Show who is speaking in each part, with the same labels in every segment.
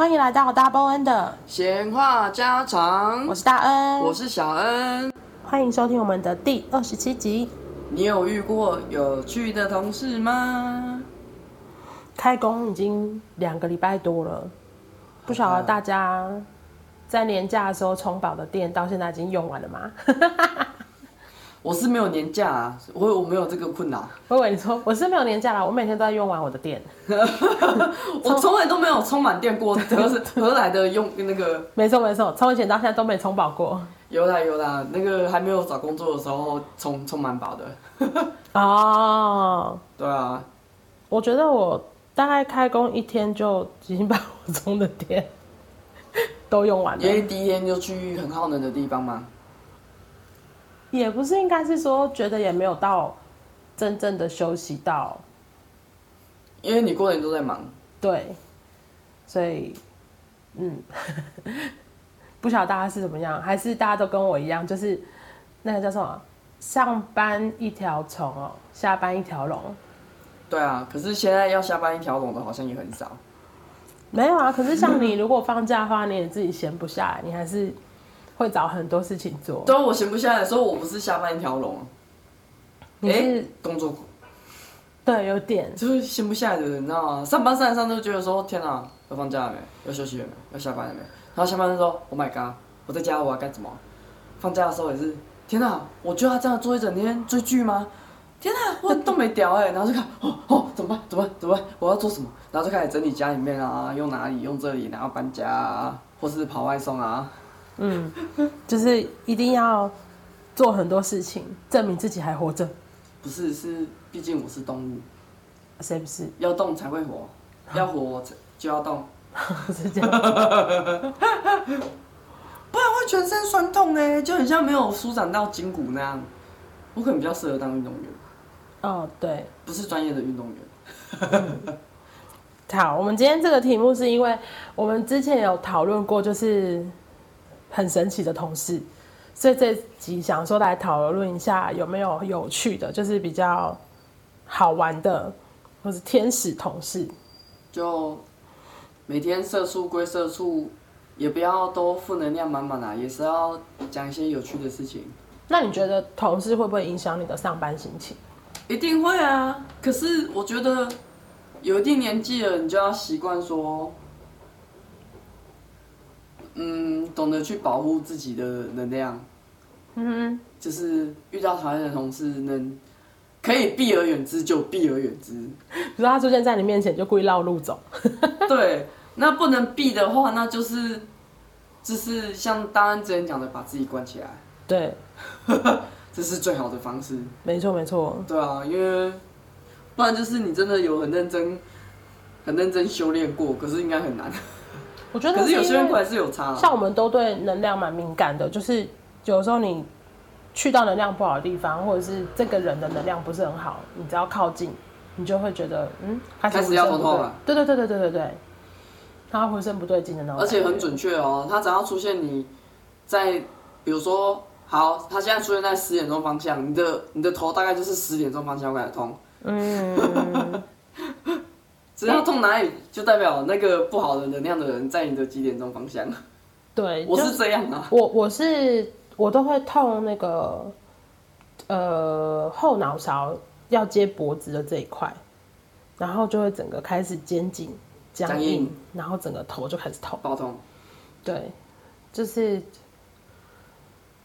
Speaker 1: 欢迎来到大波恩的
Speaker 2: 闲话家常，
Speaker 1: 我是大恩，
Speaker 2: 我是小恩，
Speaker 1: 欢迎收听我们的第二十七集。
Speaker 2: 你有遇过有趣的同事吗？
Speaker 1: 开工已经两个礼拜多了，不晓得大家在年假的时候充饱的电到现在已经用完了吗？
Speaker 2: 我是没有年假啊，我我没有这个困扰。
Speaker 1: 我以为你说我是没有年假啦，我每天都在用完我的电。
Speaker 2: 我从来都没有充满电过，何是何来的用那个？
Speaker 1: 没错没错，从以前到现在都没充饱过。
Speaker 2: 有啦有啦，那个还没有找工作的时候充充满饱的。
Speaker 1: 哦，
Speaker 2: 对啊，
Speaker 1: 我觉得我大概开工一天就已经把我充的电都用完了。
Speaker 2: 因为第一天就去很耗能的地方嘛。
Speaker 1: 也不是，应该是说觉得也没有到真正的休息到，
Speaker 2: 因为你过年都在忙，
Speaker 1: 对，所以，嗯，不晓得大家是怎么样，还是大家都跟我一样，就是那个叫什么，上班一条虫哦，下班一条龙。
Speaker 2: 对啊，可是现在要下班一条龙的好像也很少。
Speaker 1: 没有啊，可是像你如果放假的话，你也自己闲不下来，你还是。会找很多事情做。
Speaker 2: 对，我闲不下来的时候，我不是下班一条龙。你是、欸、工作苦。
Speaker 1: 对，有点。
Speaker 2: 就是闲不下来的人，你知道吗？上班上一上都觉得说：天哪，要放假了没？要休息了没？要下班了没？然后下班的时候，Oh my god，我在家我要干什么？放假的时候也是，天哪，我就要这样做一整天追剧吗？天哪，我都没屌哎、欸！然后就看，哦哦，怎么办？怎么办？怎么办？我要做什么？然后就开始整理家里面啊，用哪里？用这里，然后搬家啊，或是跑外送啊。
Speaker 1: 嗯，就是一定要做很多事情，证明自己还活着。
Speaker 2: 不是，是毕竟我是动物，
Speaker 1: 谁不是？
Speaker 2: 要动才会活，要活就要动，
Speaker 1: 是这样。
Speaker 2: 不然会全身酸痛呢，就很像没有舒展到筋骨那样。我可能比较适合当运动员。
Speaker 1: 哦，对，
Speaker 2: 不是专业的运动员。
Speaker 1: 嗯好，我们今天这个题目是因为我们之前有讨论过，就是。很神奇的同事，所以这集想说来讨论一下有没有有趣的，就是比较好玩的，或是天使同事。
Speaker 2: 就每天社畜归社畜，也不要都负能量满满啊，也是要讲一些有趣的事情。
Speaker 1: 那你觉得同事会不会影响你的上班心情？
Speaker 2: 一定会啊！可是我觉得有一定年纪了，你就要习惯说。嗯，懂得去保护自己的能量，嗯哼，就是遇到讨厌的同事，能可以避而远之就避而远之。
Speaker 1: 比如说他出现在你面前，就故意绕路走。
Speaker 2: 对，那不能避的话，那就是就是像大安之前讲的，把自己关起来。
Speaker 1: 对，
Speaker 2: 这是最好的方式。
Speaker 1: 没错，没错。
Speaker 2: 对啊，因为不然就是你真的有很认真、很认真修炼过，可是应该很难。
Speaker 1: 我觉得
Speaker 2: 可是有些人还是有差，
Speaker 1: 像我们都对能量蛮敏感的，就是有时候你去到能量不好的地方，或者是这个人的能量不是很好，你只要靠近，你就会觉得嗯，开始要头痛了。对对对对对对对，他浑身不对劲的那种。
Speaker 2: 而且很准确哦，他只要出现你在，比如说好，他现在出现在十点钟方向，你的你的头大概就是十点钟方向开始痛。嗯。只要痛哪里，就代表那个不好的能量的人在你的几点钟方向。
Speaker 1: 对，
Speaker 2: 我是这样啊。
Speaker 1: 我我是我都会痛那个，呃，后脑勺要接脖子的这一块，然后就会整个开始肩颈僵硬，然后整个头就开始痛，
Speaker 2: 爆痛。
Speaker 1: 对，就是，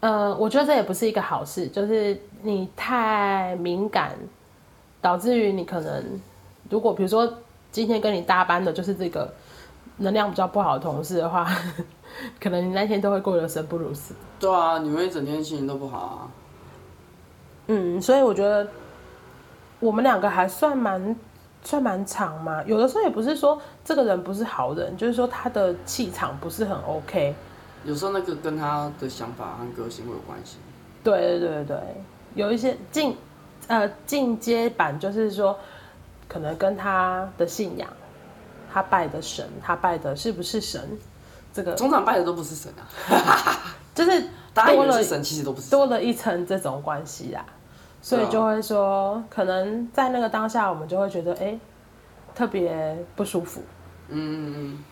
Speaker 1: 呃，我觉得这也不是一个好事，就是你太敏感，导致于你可能如果比如说。今天跟你搭班的就是这个能量比较不好的同事的话，可能你那天都会过得生不如死。
Speaker 2: 对啊，你们一整天心情都不好啊。
Speaker 1: 嗯，所以我觉得我们两个还算蛮算蛮长嘛。有的时候也不是说这个人不是好人，就是说他的气场不是很 OK。
Speaker 2: 有时候那个跟他的想法和个性会有关系。
Speaker 1: 对对对对，有一些进呃进阶版就是说。可能跟他的信仰，他拜的神，他拜的是不是神？这个
Speaker 2: 通常拜的都不是神啊，
Speaker 1: 就是多了
Speaker 2: 神，其实都不是
Speaker 1: 多了一层这种关系啊，所以就会说，可能在那个当下，我们就会觉得，哎，特别不舒服。嗯嗯嗯。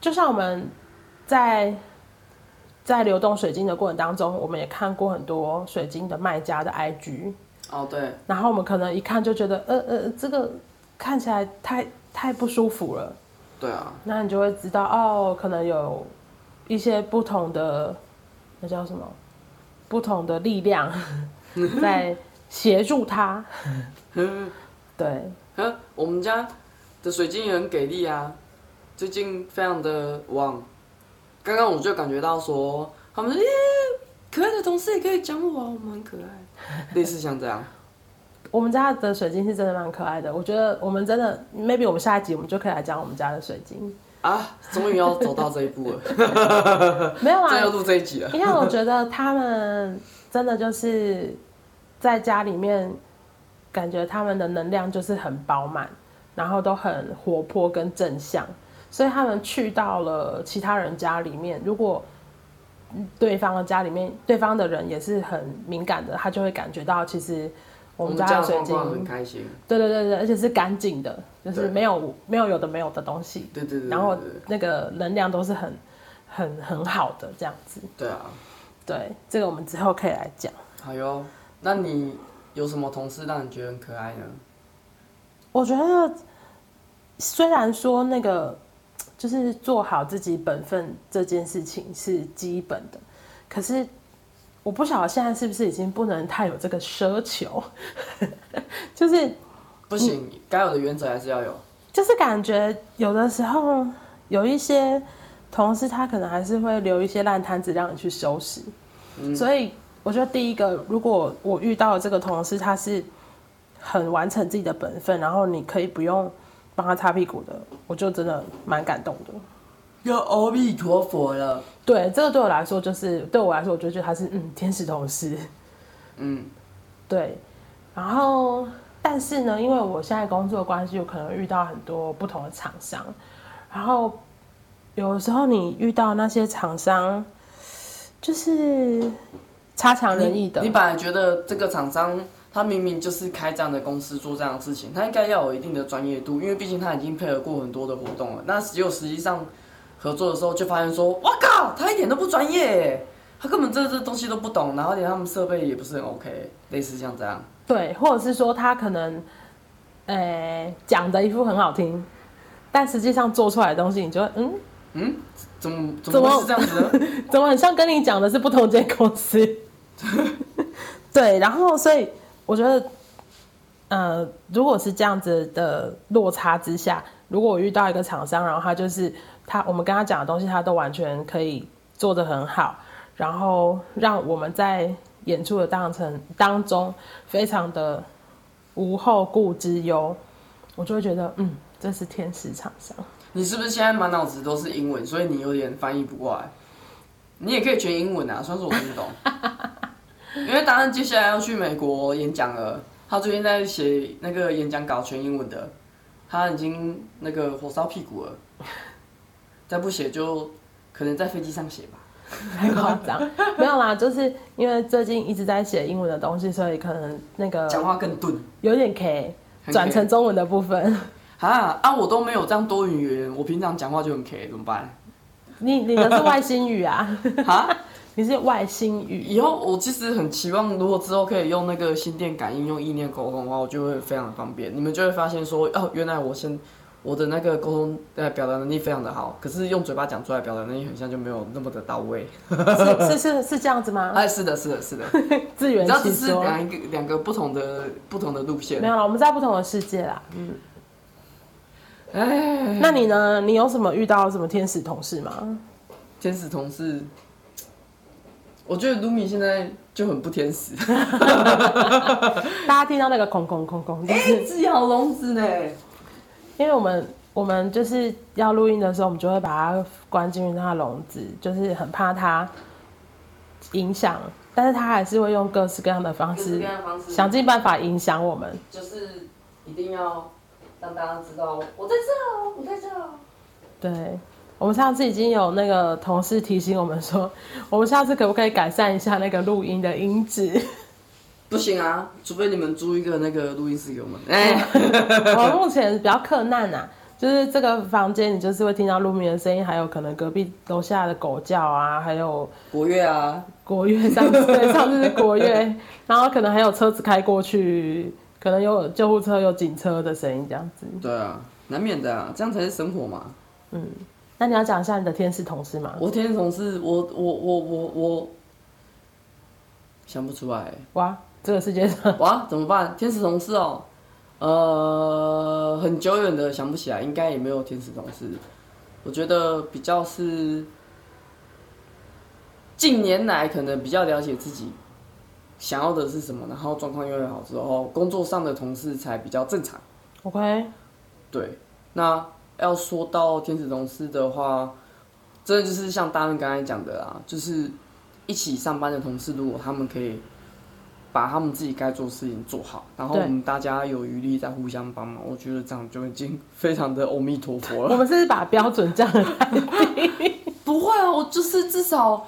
Speaker 1: 就像我们在在流动水晶的过程当中，我们也看过很多水晶的卖家的 IG。
Speaker 2: 哦，对。
Speaker 1: 然后我们可能一看就觉得，呃呃，这个看起来太太不舒服了。
Speaker 2: 对啊。
Speaker 1: 那你就会知道，哦，可能有一些不同的，那叫什么？不同的力量 在协助他。对。
Speaker 2: 我们家的水晶也很给力啊，最近非常的旺。刚刚我就感觉到说，他们说，耶，可爱的同事也可以讲我，我们很可爱，类似像这样。
Speaker 1: 我们家的水晶是真的蛮可爱的，我觉得我们真的，maybe 我们下一集我们就可以来讲我们家的水晶
Speaker 2: 啊，终于要走到这一步了。
Speaker 1: 没有啊，
Speaker 2: 真要录这一集了。
Speaker 1: 因为我觉得他们真的就是在家里面。感觉他们的能量就是很饱满，然后都很活泼跟正向，所以他们去到了其他人家里面，如果对方的家里面对方的人也是很敏感的，他就会感觉到其实我们家的水晶
Speaker 2: 很开心，
Speaker 1: 对对对对，而且是干净的，就是没有没有有的没有的东西，
Speaker 2: 对对对，
Speaker 1: 然后那个能量都是很很很好的这样子，
Speaker 2: 对啊，
Speaker 1: 对，这个我们之后可以来讲。
Speaker 2: 好哟，那你。有什么同事让你觉得很可爱呢？
Speaker 1: 我觉得，虽然说那个就是做好自己本分这件事情是基本的，可是我不晓得现在是不是已经不能太有这个奢求，就是
Speaker 2: 不行，该有的原则还是要有。
Speaker 1: 就是感觉有的时候有一些同事他可能还是会留一些烂摊子让你去收拾，嗯，所以。我觉得第一个，如果我遇到这个同事，他是很完成自己的本分，然后你可以不用帮他擦屁股的，我就真的蛮感动的。
Speaker 2: 有阿弥陀佛了。
Speaker 1: 对，这个对我来说，就是对我来说，我就觉得他是嗯天使同事。
Speaker 2: 嗯，
Speaker 1: 对。然后，但是呢，因为我现在工作的关系，有可能遇到很多不同的厂商，然后有的时候你遇到那些厂商，就是。差强人意的
Speaker 2: 你。你本来觉得这个厂商，他明明就是开这样的公司做这样的事情，他应该要有一定的专业度，因为毕竟他已经配合过很多的活动了。那只有实际上合作的时候，就发现说，哇靠，他一点都不专业，他根本这这东西都不懂，然后连他们设备也不是很 OK，类似像这样。
Speaker 1: 对，或者是说他可能，呃，讲的一副很好听，但实际上做出来的东西，你就嗯
Speaker 2: 嗯，怎么怎么是这样子呢？
Speaker 1: 怎么很像跟你讲的是不同间公司？对，然后所以我觉得，呃，如果是这样子的落差之下，如果我遇到一个厂商，然后他就是他，我们跟他讲的东西，他都完全可以做得很好，然后让我们在演出的当程当中非常的无后顾之忧，我就会觉得，嗯，这是天使厂商。
Speaker 2: 你是不是现在满脑子都是英文，所以你有点翻译不过来？你也可以全英文啊，算是我听不懂。因为达人接下来要去美国演讲了，他最近在写那个演讲稿，全英文的，他已经那个火烧屁股了，再不写就可能在飞机上写吧，
Speaker 1: 太夸张，没有啦，就是因为最近一直在写英文的东西，所以可能那个
Speaker 2: 讲话更钝，
Speaker 1: 有点 K，转成中文的部分
Speaker 2: 啊啊，我都没有这样多语言，我平常讲话就很 K，怎么办？
Speaker 1: 你你的是外星语啊？啊？你是外星语。
Speaker 2: 以后我其实很期望，如果之后可以用那个心电感应、用意念沟通的话，我就会非常方便。你们就会发现说，哦，原来我先我的那个沟通呃表达能力非常的好，可是用嘴巴讲出来表达能力很像就没有那么的到位。
Speaker 1: 是是是是这样子吗？
Speaker 2: 哎，是的，是的，是的。
Speaker 1: 自圆其说。
Speaker 2: 只是两个两个不同的不同的路线。
Speaker 1: 没有了，我们在不同的世界啦。嗯。哎，那你呢？你有什么遇到什么天使同事吗？
Speaker 2: 天使同事。我觉得卢米现在就很不天使，
Speaker 1: 大家听到那个空空空空，
Speaker 2: 哎、欸，自己好笼子呢。
Speaker 1: 因为我们我们就是要录音的时候，我们就会把它关进去它的笼子，就是很怕它影响，但是它还是会用各式各样的方式，想尽办法影响我们。
Speaker 2: 就是一定要让大家知道我在这，我在这。
Speaker 1: 对。我们上次已经有那个同事提醒我们说，我们下次可不可以改善一下那个录音的音质？
Speaker 2: 不行啊，除非你们租一个那个录音室给我们。哎，
Speaker 1: 我目前比较克难啊，就是这个房间，你就是会听到路面的声音，还有可能隔壁楼下的狗叫啊，还有
Speaker 2: 国乐啊，
Speaker 1: 国乐上次对，上次是国乐，然后可能还有车子开过去，可能有救护车、有警车的声音这样子。
Speaker 2: 对啊，难免的啊，这样才是生活嘛。
Speaker 1: 嗯，那你要讲一下你的天使同事吗？
Speaker 2: 我天使同事，我我我我我想不出来。
Speaker 1: 哇，这个世界上
Speaker 2: 哇，怎么办？天使同事哦。呃，很久远的想不起来，应该也没有天使同事。我觉得比较是近年来可能比较了解自己想要的是什么，然后状况越来越好之后，工作上的同事才比较正常。
Speaker 1: OK，
Speaker 2: 对。那要说到天使同事的话，真的就是像大润刚才讲的啦，就是一起上班的同事，如果他们可以。把他们自己该做的事情做好，然后我们大家有余力再互相帮忙，我觉得这样就已经非常的 阿弥陀佛了。
Speaker 1: 我们是把标准降了太低。
Speaker 2: 不会啊，我就是至少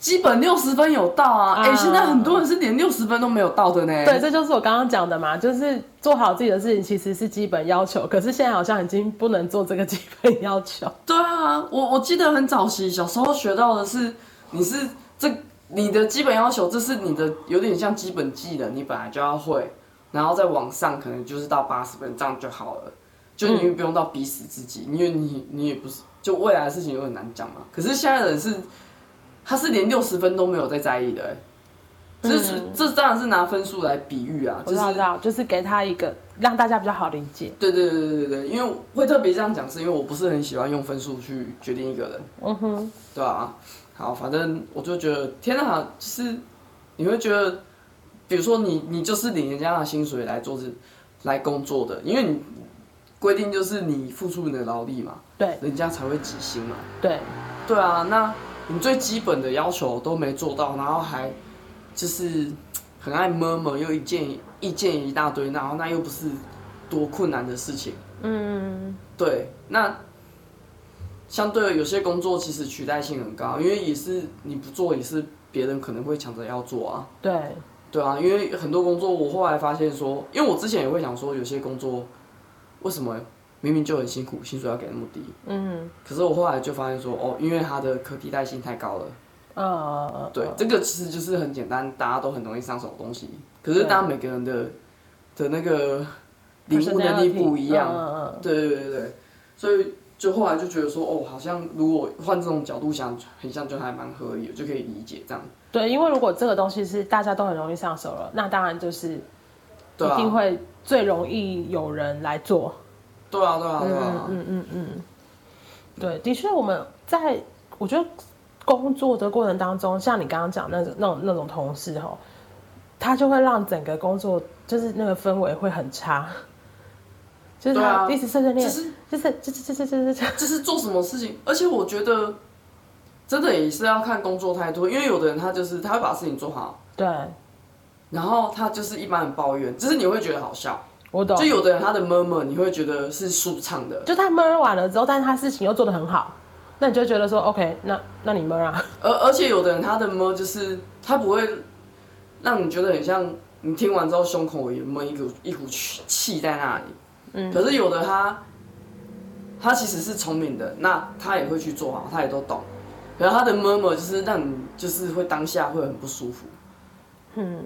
Speaker 2: 基本六十分有到啊。哎、uh, 欸，现在很多人是连六十分都没有到的呢。
Speaker 1: 对，这就是我刚刚讲的嘛，就是做好自己的事情其实是基本要求，可是现在好像已经不能做这个基本要求。
Speaker 2: 对啊，我我记得很早期小时候学到的是，你是这。你的基本要求，这是你的有点像基本技能，你本来就要会，然后再往上可能就是到八十分这样就好了，就你不用到逼死自己，因为你你也不是就未来的事情有很难讲嘛。可是现在的人是，他是连六十分都没有在在意的、欸，这是、嗯、这当然是拿分数来比喻啊，就是
Speaker 1: 知道就是给他一个让大家比较好理解。
Speaker 2: 对对对对对，因为会特别这样讲，是因为我不是很喜欢用分数去决定一个人，嗯哼，对吧、啊？好，反正我就觉得，天哪，就是你会觉得，比如说你，你就是领人家的薪水来做这，来工作的，因为你规定就是你付出你的劳力嘛，
Speaker 1: 对，
Speaker 2: 人家才会给薪嘛，
Speaker 1: 对，
Speaker 2: 对啊，那你最基本的要求都没做到，然后还就是 很爱 murmur，又一件意见一大堆，然后那又不是多困难的事情，嗯，对，那。相对的，有些工作其实取代性很高，因为也是你不做，也是别人可能会抢着要做啊。
Speaker 1: 对，
Speaker 2: 对啊，因为很多工作，我后来发现说，因为我之前也会想说，有些工作为什么明明就很辛苦，薪水要给那么低？嗯。可是我后来就发现说，哦，因为它的可替代性太高了。Uh, 对，这个其实就是很简单，大家都很容易上手的东西。可是当每个人的的那个领悟能力不一样。Uh, 对对对对，所以。就后来就觉得说，哦，好像如果换这种角度想，很像就还蛮合理的，就可以理解这样。对，
Speaker 1: 因为如果这个东西是大家都很容易上手了，那当然就是一定会最容易有人来做。
Speaker 2: 对啊，对啊，对啊。
Speaker 1: 嗯嗯嗯。对，的确，我们在我觉得工作的过程当中，像你刚刚讲那种那种那种同事哈，他就会让整个工作就是那个氛围会很差。就是他一直碎碎念，就是就是就是就是就是
Speaker 2: 就是做什么事情，而且我觉得真的也是要看工作态度，因为有的人他就是他会把事情做好，
Speaker 1: 对，
Speaker 2: 然后他就是一般很抱怨，就是你会觉得好笑，
Speaker 1: 我懂。
Speaker 2: 就有的人他的 murmur 你会觉得是舒畅的，
Speaker 1: 就他 murmur 完了之后，但是他事情又做得很好，那你就觉得说 OK，那那你 murmur 啊。
Speaker 2: 而而且有的人他的 murmur 就是他不会让你觉得很像你听完之后胸口也闷一股一股气气在那里。嗯，可是有的他，他其实是聪明的，那他也会去做好，他也都懂。可是他的 murmur 就是让你就是会当下会很不舒服。嗯，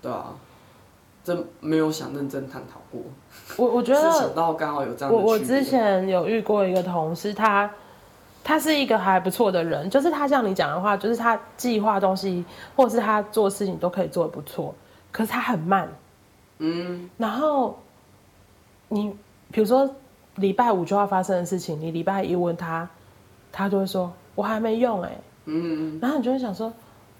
Speaker 2: 对啊，这没有想认真探讨过。
Speaker 1: 我我觉得
Speaker 2: 想到刚好有这样的。
Speaker 1: 我我之前有遇过一个同事，他他是一个还不错的人，就是他像你讲的话，就是他计划东西或者是他做事情都可以做得不错，可是他很慢。嗯，然后。你比如说礼拜五就要发生的事情，你礼拜一问他，他就会说我还没用哎、欸，嗯，然后你就会想说，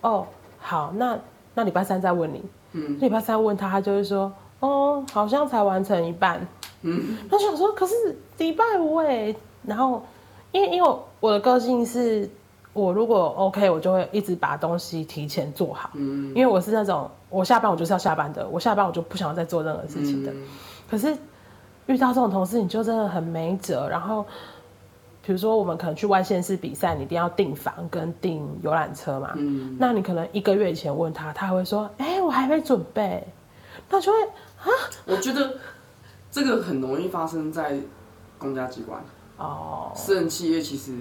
Speaker 1: 哦，好，那那礼拜三再问你，嗯，礼拜三问他，他就会说，哦，好像才完成一半，嗯，他想说，可是礼拜五哎，然后因为因为我的个性是，我如果 OK，我就会一直把东西提前做好，嗯，因为我是那种我下班我就是要下班的，我下班我就不想要再做任何事情的，嗯、可是。遇到这种同事，你就真的很没辙。然后，比如说我们可能去外县市比赛，你一定要订房跟订游览车嘛。嗯。那你可能一个月以前问他，他会说：“哎、欸，我还没准备。”那就会啊。
Speaker 2: 我觉得这个很容易发生在公家机关。
Speaker 1: 哦。
Speaker 2: 私人企业其实，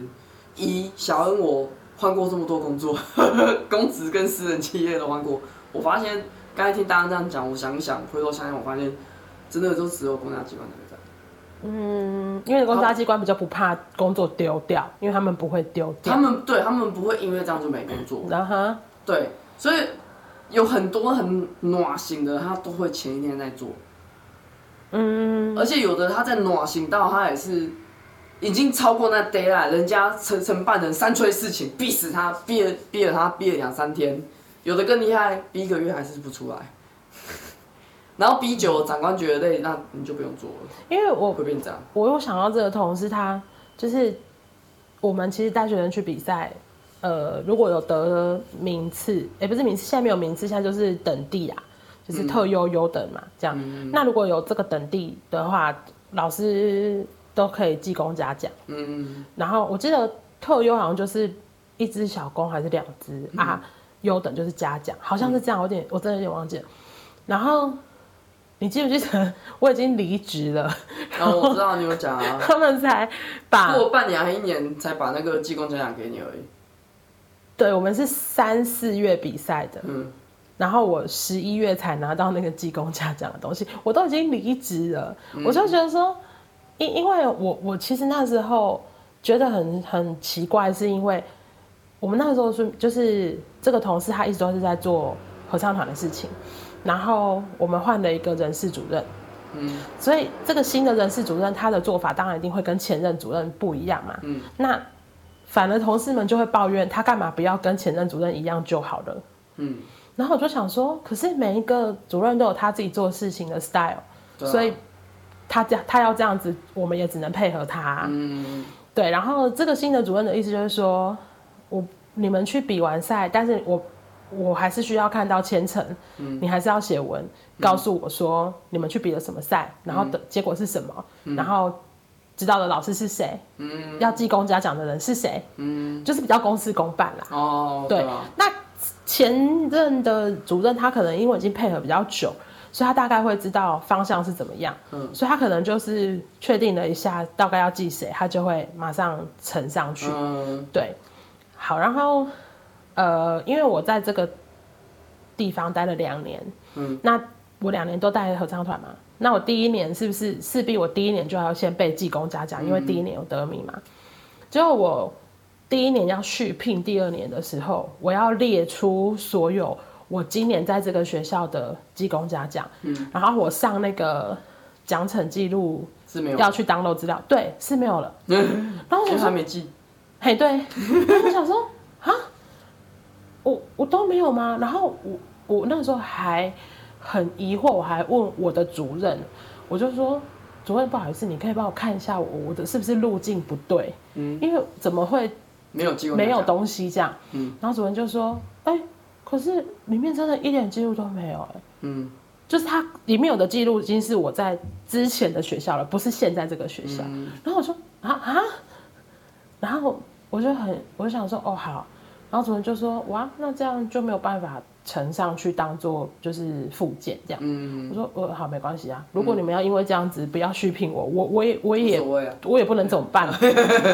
Speaker 2: 一小恩我换过这么多工作，公职跟私人企业都换过，我发现刚才听大家这样讲，我想一想，回头想想，我发现真的就只有公家机关那个在。
Speaker 1: 嗯，因为公家机关比较不怕工作丢掉，因为他们不会丢掉。
Speaker 2: 他们对他们不会因为这样就没工作。
Speaker 1: 然后，
Speaker 2: 对，所以有很多很暖心的，他都会前一天在做。嗯，而且有的他在暖心到他也是已经超过那 deadline，人家承承办人三催四请，逼死他，逼了逼了他逼了两三天。有的更厉害，逼一个月还是不出来。然后 B 九长官觉得累，那你就不用做了，
Speaker 1: 因为我
Speaker 2: 会变这样。
Speaker 1: 我又想到这个同事，他就是我们其实大学生去比赛，呃，如果有得名次，哎、欸、不是名次，现在没有名次，现在就是等地啊，就是特优优等嘛，这样。嗯、那如果有这个等地的话，老师都可以记功嘉奖。嗯。然后我记得特优好像就是一只小功还是两只、嗯、啊，优等就是嘉奖，好像是这样，我有点我真的有点忘记了。然后。你记不记得我已经离职了？
Speaker 2: 然后我知道你有讲啊，
Speaker 1: 他们才把
Speaker 2: 过半年还一年才把那个技工奖奖给你而已。
Speaker 1: 对，我们是三四月比赛的，嗯，然后我十一月才拿到那个技工嘉奖的东西，我都已经离职了，嗯、我就觉得说，因因为我我其实那时候觉得很很奇怪，是因为我们那时候是就是这个同事他一直都是在做合唱团的事情。然后我们换了一个人事主任，嗯，所以这个新的人事主任他的做法当然一定会跟前任主任不一样嘛，嗯，那反而同事们就会抱怨他干嘛不要跟前任主任一样就好了，嗯，然后我就想说，可是每一个主任都有他自己做事情的 style，啊，所以他这样他要这样子，我们也只能配合他，嗯，对，然后这个新的主任的意思就是说，我你们去比完赛，但是我。我还是需要看到签呈，嗯、你还是要写文，告诉我说你们去比了什么赛，嗯、然后的结果是什么，嗯、然后知道的老师是谁，嗯、要记功嘉奖的人是谁，嗯、就是比较公事公办啦。哦，对，对啊、那前任的主任他可能因为已经配合比较久，所以他大概会知道方向是怎么样，嗯、所以他可能就是确定了一下大概要记谁，他就会马上呈上去。嗯、对，好，然后。呃，因为我在这个地方待了两年，嗯，那我两年都带合唱团嘛，那我第一年是不是势必我第一年就要先被技工嘉奖，因为第一年有得名嘛。结果我第一年要续聘第二年的时候，我要列出所有我今年在这个学校的技工嘉奖，嗯，然后我上那个奖惩记录是没有要去 download 资料，对，是没有了，嗯，然后我还没记，嘿，对，然后我想说啊。我我都没有吗？然后我我那个时候还很疑惑，我还问我的主任，我就说主任不好意思，你可以帮我看一下我我的是不是路径不对？嗯，因为怎么会没有记录没有东西这样？嗯，然后主任就说，哎、欸，可是里面真的一点记录都没有哎、欸，嗯，就是他里面有的记录已经是我在之前的学校了，不是现在这个学校。嗯、然后我说啊啊，然后我就很我就想说哦好。然后主任就说：“哇，那这样就没有办法呈上去当做就是附件这样。嗯”我说：“呃，好，没关系啊。如果你们要因为这样子不要续聘我，我我也我也我也不能怎么办？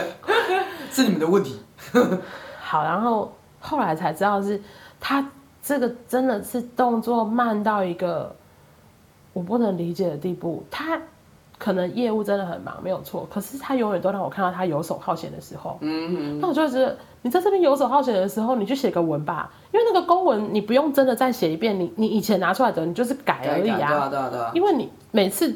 Speaker 2: 是你们的问题。”
Speaker 1: 好，然后后来才知道是他这个真的是动作慢到一个我不能理解的地步。他可能业务真的很忙，没有错。可是他永远都让我看到他游手好闲的时候。嗯，那我就觉得。你在这边游手好闲的时候，你去写个文吧，因为那个公文你不用真的再写一遍，你你以前拿出来的你就是改而已啊。对啊对啊对啊。因为你每次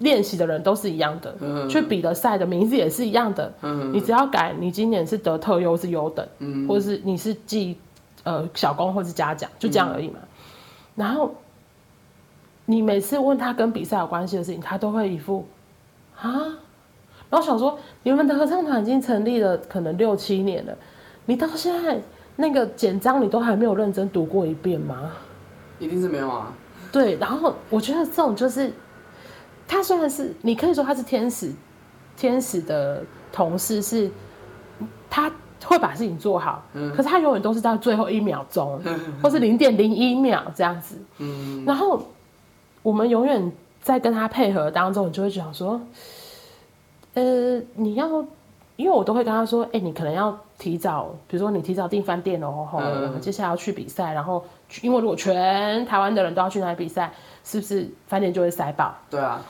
Speaker 1: 练习的人都是一样的，嗯、去比的赛的名字也是一样的，嗯、哼你只要改，你今年是得特优是优等，嗯、或者是你是记呃小功或是嘉奖，就这样而已嘛。嗯、然后你每次问他跟比赛有关系的事情，他都会一副啊，然后想说你们的合唱团已经成立了可能六七年了。你到现在那个简章你都还没有认真读过一遍吗？
Speaker 2: 一定是没有啊。
Speaker 1: 对，然后我觉得这种就是，他虽然是你可以说他是天使，天使的同事是，他会把事情做好，嗯，可是他永远都是到最后一秒钟，或是零点零一秒这样子，嗯，然后我们永远在跟他配合当中，你就会想说。呃，你要，因为我都会跟他说，哎、欸，你可能要提早，比如说你提早订饭店哦，吼、接下来要去比赛，然后因为如果全台湾的人都要去那里比赛，是不是饭店就会塞爆？
Speaker 2: 对啊。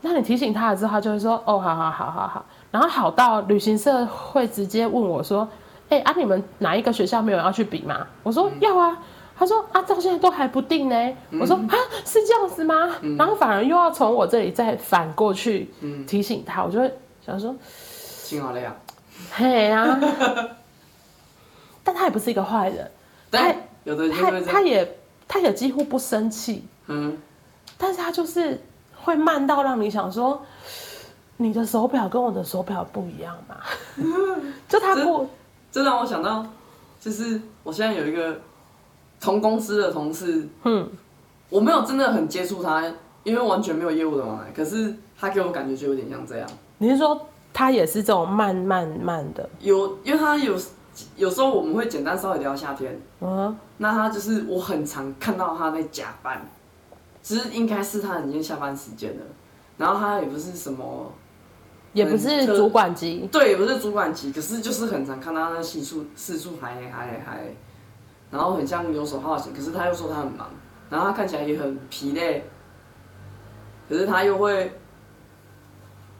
Speaker 1: 那你提醒他了之后，他就会说，哦，好好好好好。然后好到旅行社会直接问我说，哎、欸，啊，你们哪一个学校没有要去比吗？我说、嗯、要啊。他说啊，到现在都还不定呢。嗯、我说啊，是这样子吗？嗯、然后反而又要从我这里再反过去提醒他，嗯、我就会想说，
Speaker 2: 心好了呀。
Speaker 1: 嘿啊，但他也不是一个坏人，他
Speaker 2: 有的
Speaker 1: 他他也他也几乎不生气，嗯，但是他就是会慢到让你想说，你的手表跟我的手表不一样嘛？就他不，
Speaker 2: 这让我想到，就是我现在有一个。同公司的同事，嗯，我没有真的很接触他，因为完全没有业务的往来。可是他给我感觉就有点像这样。
Speaker 1: 你是说他也是这种慢慢慢的？
Speaker 2: 有，因为他有有时候我们会简单稍微聊夏天，嗯，那他就是我很常看到他在加班，其实应该是他已经下班时间了。然后他也不是什么，
Speaker 1: 也不是主管级，
Speaker 2: 对，也不是主管级，可是就是很常看到他在四处四处还还还。然后很像游手好闲，可是他又说他很忙，然后他看起来也很疲累，可是他又会，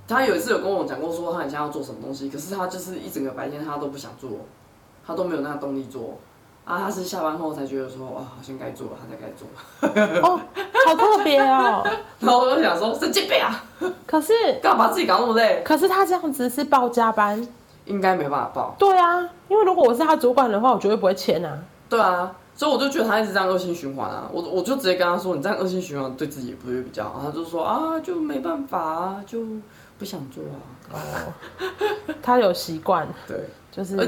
Speaker 2: 他有一次有跟我讲过，说他很像要做什么东西，可是他就是一整个白天他都不想做，他都没有那个动力做，啊，他是下班后才觉得说，哇，好像该做了，他才该做。
Speaker 1: 哦，好特别哦。
Speaker 2: 然后我就想说，神经病啊！
Speaker 1: 可是
Speaker 2: 干嘛把自己搞那么累？
Speaker 1: 可是他这样子是报加班，
Speaker 2: 应该没办法报。
Speaker 1: 对啊，因为如果我是他主管的话，我绝对不会签啊。
Speaker 2: 对啊，所以我就觉得他一直这样恶性循环啊，我我就直接跟他说，你这样恶性循环对自己也不会比较好。他就说啊，就没办法啊，就不想做啊。
Speaker 1: 哦，他有习惯，
Speaker 2: 对，
Speaker 1: 就是
Speaker 2: 而，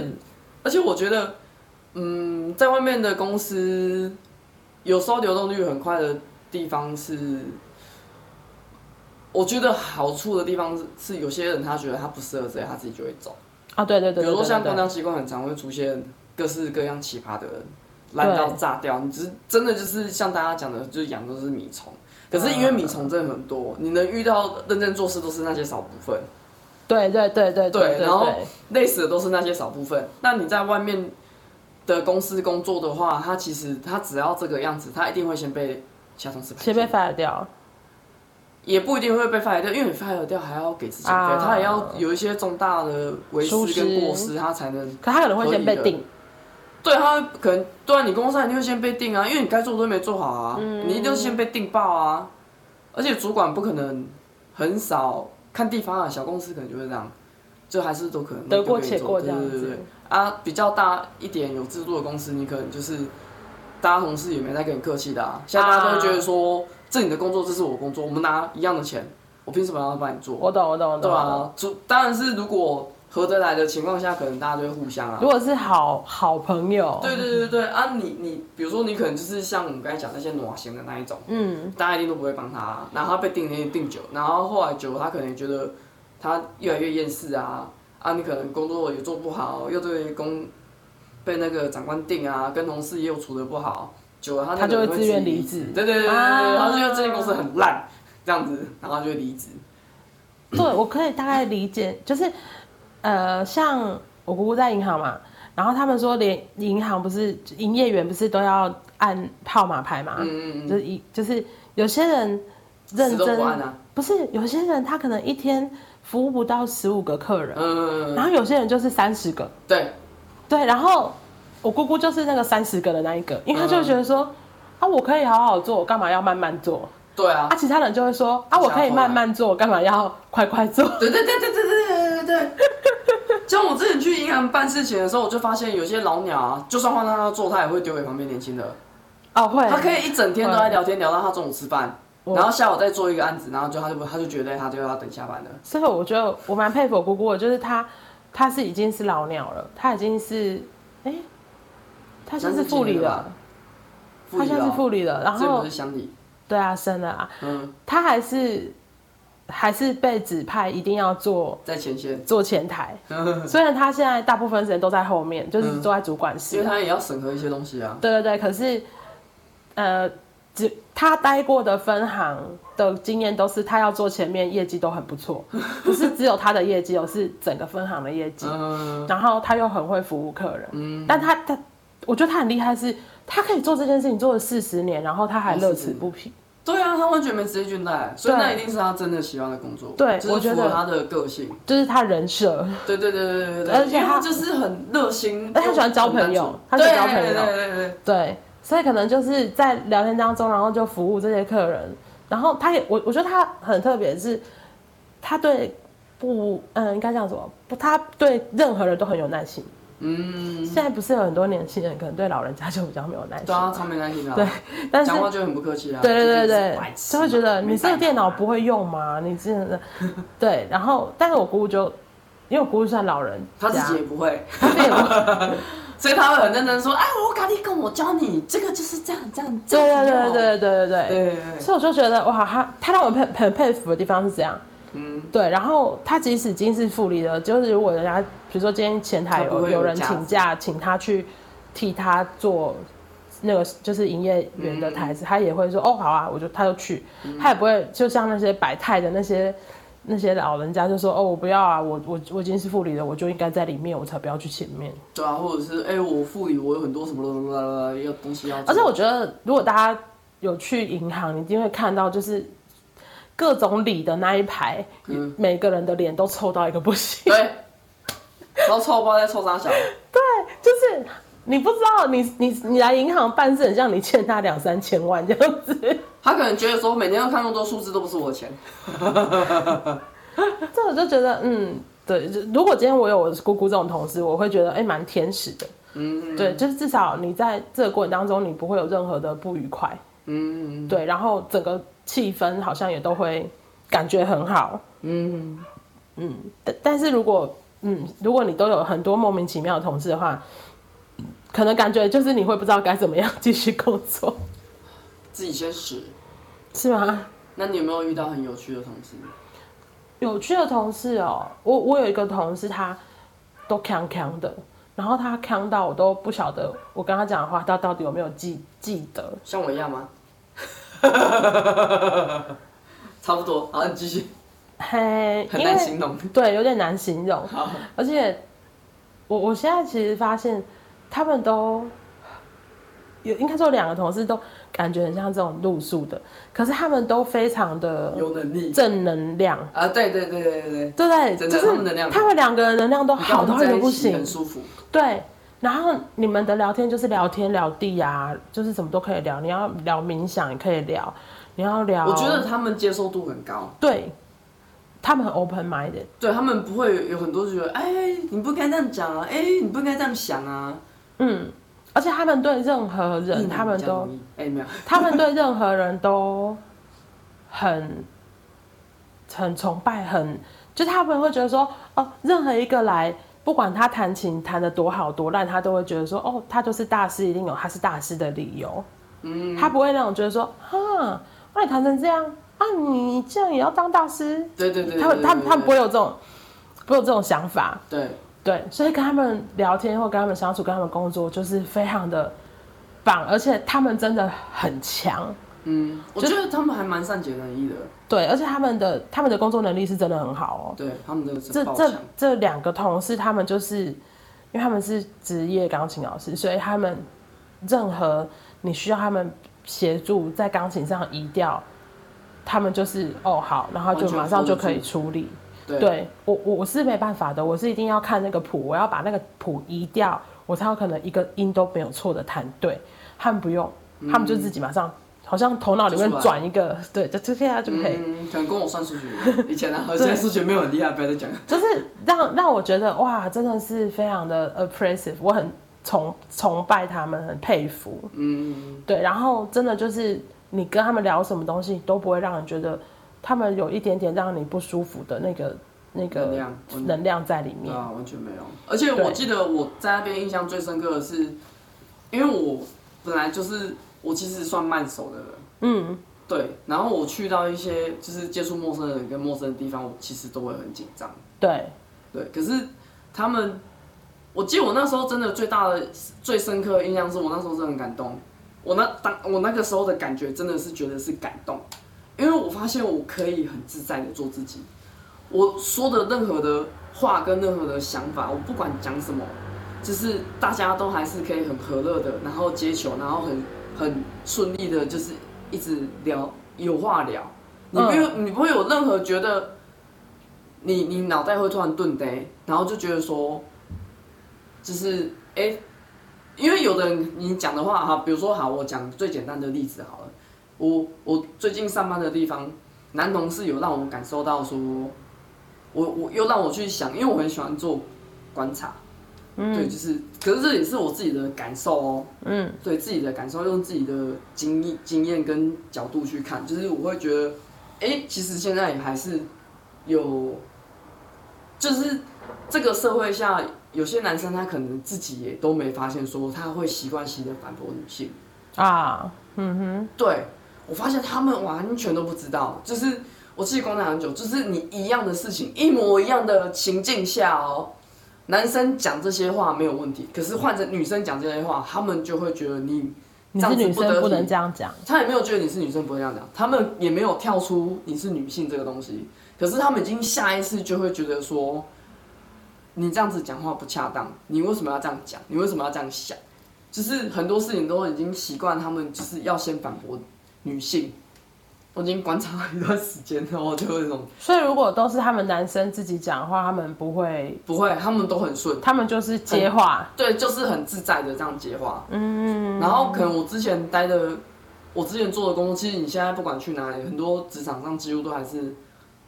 Speaker 2: 而且我觉得，嗯，在外面的公司，有时候流动率很快的地方是，我觉得好处的地方是，是有些人他觉得他不适合这样，他自己就会走。
Speaker 1: 啊，对对对，对，
Speaker 2: 比如说像公家机关很常会出现。各式各样奇葩的人，烂到炸掉。你只是真的就是像大家讲的，就是养都是米虫。可是因为米虫真的很多，你能遇到认真做事都是那些少部分。
Speaker 1: 对对对对对。
Speaker 2: 然后累死的都是那些少部分。那你在外面的公司工作的话，他其实他只要这个样子，他一定会先被其他同事
Speaker 1: 先被 fire 掉。
Speaker 2: 也不一定会被 fire 掉，因为你 fire 掉还要给自己费，他也要有一些重大的违失跟过失，他才能。
Speaker 1: 可他可能会先被定。
Speaker 2: 对他可能对啊，你公司上一定会先被定啊，因为你该做的都没做好啊，嗯、你一定是先被定爆啊。而且主管不可能很少看地方啊，小公司可能就会这样，就还是都可能
Speaker 1: 得过且过这样子。对对对
Speaker 2: 啊，比较大一点有制度的公司，你可能就是大家同事也没在跟你客气的啊。现在大家都会觉得说，啊、这你的工作，这是我工作，我们拿一样的钱，我凭什么要帮你做？
Speaker 1: 我懂，我懂，我懂。对
Speaker 2: 啊，主当然是如果。合得来的情况下，可能大家都会互相啊。
Speaker 1: 如果是好好朋友，
Speaker 2: 对对对对啊你，你你比如说你可能就是像我们刚才讲那些暖型的那一种，嗯，大家一定都不会帮他、啊。然后他被定那些定久，然后后来久了，他可能觉得他越来越厌世啊啊，你可能工作也做不好，又对工被那个长官定啊，跟同事也有处的不好，久了他
Speaker 1: 他就会自愿离职。
Speaker 2: 对对对对，啊、他就觉得这间公司很烂，这样子，然后他就会离职。
Speaker 1: 对，我可以大概理解，就是。呃，像我姑姑在银行嘛，然后他们说，连银行不是营业员不是都要按号码牌嘛？嗯嗯嗯，就是一就是有些人认真，不，啊、不是有些人他可能一天服务不到十五个客人，嗯嗯嗯，然后有些人就是三十个，
Speaker 2: 对。
Speaker 1: 对，然后我姑姑就是那个三十个的那一个，因为他就觉得说，嗯、啊，我可以好好做，我干嘛要慢慢做？
Speaker 2: 对啊，
Speaker 1: 啊，其他人就会说，啊，我可以慢慢做，我干嘛要快快做？
Speaker 2: 对对对对对对对对对。像我之前去银行办事情的时候，我就发现有些老鸟啊，就算换他他做，他也会丢给旁边年轻的。
Speaker 1: 哦，会。
Speaker 2: 他可以一整天都在聊天，聊到他中午吃饭，然后下午再做一个案子，然后就他就他就觉得他就要等下班了。
Speaker 1: 所以我觉得我蛮佩服我姑姑的，就是他他是已经是老鸟了，他已经是哎，他现在是副理了，他现在是副理了，然后
Speaker 2: 是乡里，
Speaker 1: 对啊，生了啊，嗯，他还是。还是被指派一定要做
Speaker 2: 在前线，
Speaker 1: 做前台。虽然他现在大部分时间都在后面，就是坐在主管室，
Speaker 2: 因为他也要审核一些东西啊。
Speaker 1: 对对对，可是，呃，只他待过的分行的经验都是他要做前面业绩都很不错，不是只有他的业绩，而是整个分行的业绩。
Speaker 2: 嗯，
Speaker 1: 然后他又很会服务客人，嗯，但他他，我觉得他很厉害是，是他可以做这件事情做了四十年，然后他还乐此不疲。
Speaker 2: 对啊，他完全没职业倦怠，所以那一定是他真的喜欢的工作。
Speaker 1: 对，
Speaker 2: 就是、我觉得他的个性，
Speaker 1: 就是他人设。
Speaker 2: 对对对对对对，
Speaker 1: 而且他
Speaker 2: 就是很热心，
Speaker 1: 而且他喜欢交朋友，他喜欢交朋友，
Speaker 2: 对对对对，
Speaker 1: 对，所以可能就是在聊天当中，然后就服务这些客人，然后他也我我觉得他很特别，是他对不嗯应该这样说不，他对任何人都很有耐心。嗯，现在不是有很多年轻人可能对老人家就比较没有耐心，对
Speaker 2: 啊，超没耐心的，
Speaker 1: 对，但是
Speaker 2: 讲话就很不客气啊，
Speaker 1: 对对对对，就会觉得你这个电脑不会用吗？你真的，对，然后但是我姑姑就，因为我姑姑算老人，
Speaker 2: 她自己也不会，
Speaker 1: 她自己也不会，
Speaker 2: 所以她会很认真说，哎，我赶紧跟我教你，这个就是这样这样，
Speaker 1: 对对对对对对对。
Speaker 2: 对，
Speaker 1: 所以我就觉得哇，他他让我佩很佩服的地方是这样。嗯，对，然后他即使已经是副理了，就是如果人家比如说今天前台有有，人请假，请他去替他做那个就是营业员的台子，嗯、他也会说哦好啊，我就他就去，嗯、他也不会就像那些摆摊的那些那些老人家就说哦我不要啊，我我我已经是副理了，我就应该在里面，我才不要去前面。
Speaker 2: 对啊，或者是哎我副理我有很多什么要东西要。
Speaker 1: 而且我觉得如果大家有去银行，你一定会看到就是。各种礼的那一排，嗯、每个人的脸都臭到一个不行。
Speaker 2: 对，然后臭包在臭三小。
Speaker 1: 对，就是你不知道你，你你你来银行办事，很像你欠他两三千万这样子。
Speaker 2: 他可能觉得说，每天要看那么多数字都不是我的钱。
Speaker 1: 这我就觉得，嗯，对，就如果今天我有我姑姑这种同事，我会觉得，哎、欸，蛮天使的。嗯，对，就是至少你在这个过程当中，你不会有任何的不愉快。嗯，对，然后整个。气氛好像也都会感觉很好，嗯嗯，但但是如果嗯，如果你都有很多莫名其妙的同事的话，可能感觉就是你会不知道该怎么样继续工作，
Speaker 2: 自己先死，
Speaker 1: 是吗？
Speaker 2: 那你有没有遇到很有趣的同事？
Speaker 1: 有趣的同事哦，我我有一个同事，他都扛扛的，然后他扛到我都不晓得我跟他讲的话，他到底有没有记记得？
Speaker 2: 像我一样吗？差不多，好，你继续。
Speaker 1: 嘿，
Speaker 2: 很难形容，
Speaker 1: 对，有点难形容。好，而且我我现在其实发现，他们都有，应该说两个同事都感觉很像这种路数的，可是他们都非常的
Speaker 2: 有能力，
Speaker 1: 正能量
Speaker 2: 啊！对对对对对对，
Speaker 1: 对对，就是他们两个人能量都好到一个不行，
Speaker 2: 很舒服。
Speaker 1: 对。然后你们的聊天就是聊天聊地啊，就是什么都可以聊。你要聊冥想也可以聊，你要聊。
Speaker 2: 我觉得他们接受度很高。
Speaker 1: 对，他们很 open minded。
Speaker 2: 对，他们不会有很多觉得，哎，你不该这样讲啊，哎，你不应该这样想啊。
Speaker 1: 嗯，而且他们对任何人，他们都，哎没有，他们对任何人都很很崇拜，很就他们会觉得说，哦，任何一个来。不管他弹琴弹的多好多烂，他都会觉得说，哦，他就是大师，一定有他是大师的理由。嗯，他不会那种觉得说，哈，那你弹成这样啊，你这样也要当大师？
Speaker 2: 对对对，
Speaker 1: 他他们他们不会有这种，不会有这种想法。
Speaker 2: 对
Speaker 1: 对，所以跟他们聊天或跟他们相处、跟他们工作，就是非常的棒，而且他们真的很强。
Speaker 2: 嗯，我觉得他们还蛮善解人意的。
Speaker 1: 对，而且他们的他们的工作能力是真的很好哦。
Speaker 2: 对，他们的
Speaker 1: 这这这两个同事，他们就是因为他们是职业钢琴老师，所以他们任何你需要他们协助在钢琴上移调，他们就是哦好，然后就马上就可以处理。对，对我我我是没办法的，我是一定要看那个谱，我要把那个谱移掉，我才有可能一个音都没有错的弹对。他们不用，他们就自己马上。好像头脑里面转一个，对，就就现在就可以。
Speaker 2: 嗯，可能跟我算数学 以前呢，现在数学没有很厉害，不要再讲。
Speaker 1: 就是让让我觉得哇，真的是非常的 appreciative，我很崇崇拜他们，很佩服。嗯，对，然后真的就是你跟他们聊什么东西都不会让人觉得他们有一点点让你不舒服的那个那个能量能量在里面。
Speaker 2: 啊，完全没有。而且我记得我在那边印象最深刻的是，因为我本来就是。我其实算慢熟的人，嗯，对。然后我去到一些就是接触陌生人跟陌生的地方，我其实都会很紧张。
Speaker 1: 对，
Speaker 2: 对。可是他们，我记得我那时候真的最大的、最深刻的印象是我那时候是很感动，我那当我那个时候的感觉真的是觉得是感动，因为我发现我可以很自在的做自己，我说的任何的话跟任何的想法，我不管讲什么，就是大家都还是可以很和乐的，然后接球，然后很很顺利的，就是一直聊，有话聊，你不用你不会有任何觉得你你脑袋会突然顿呆，然后就觉得说，就是哎。因为有的人你讲的话哈，比如说好，我讲最简单的例子好了。我我最近上班的地方，男同事有让我感受到说，我我又让我去想，因为我很喜欢做观察，嗯，对，就是，可是这也是我自己的感受哦，嗯，对自己的感受，用自己的经验经验跟角度去看，就是我会觉得，哎，其实现在也还是有，就是这个社会下。有些男生他可能自己也都没发现，说他会习惯性的反驳女性啊，嗯哼，对，我发现他们完全都不知道，就是我自己观察很久，就是你一样的事情，一模一样的情境下哦，男生讲这些话没有问题，可是换成女生讲这些话，他们就会觉得你你是女生不能这样讲，他也没有觉得你是女生不能这样讲，他们也没有跳出你是女性这个东西，可是他们已经下意识就会觉得说。你这样子讲话不恰当，你为什么要这样讲？你为什么要这样想？就是很多事情都已经习惯，他们就是要先反驳女性。我已经观察了一段时间，然后就会那种。所以如果都是他们男生自己讲的话，他们不会不会，他们都很顺，他们就是接话，对，就是很自在的这样接话。嗯，然后可能我之前待的，我之前做的工作，其实你现在不管去哪里，很多职场上几乎都还是。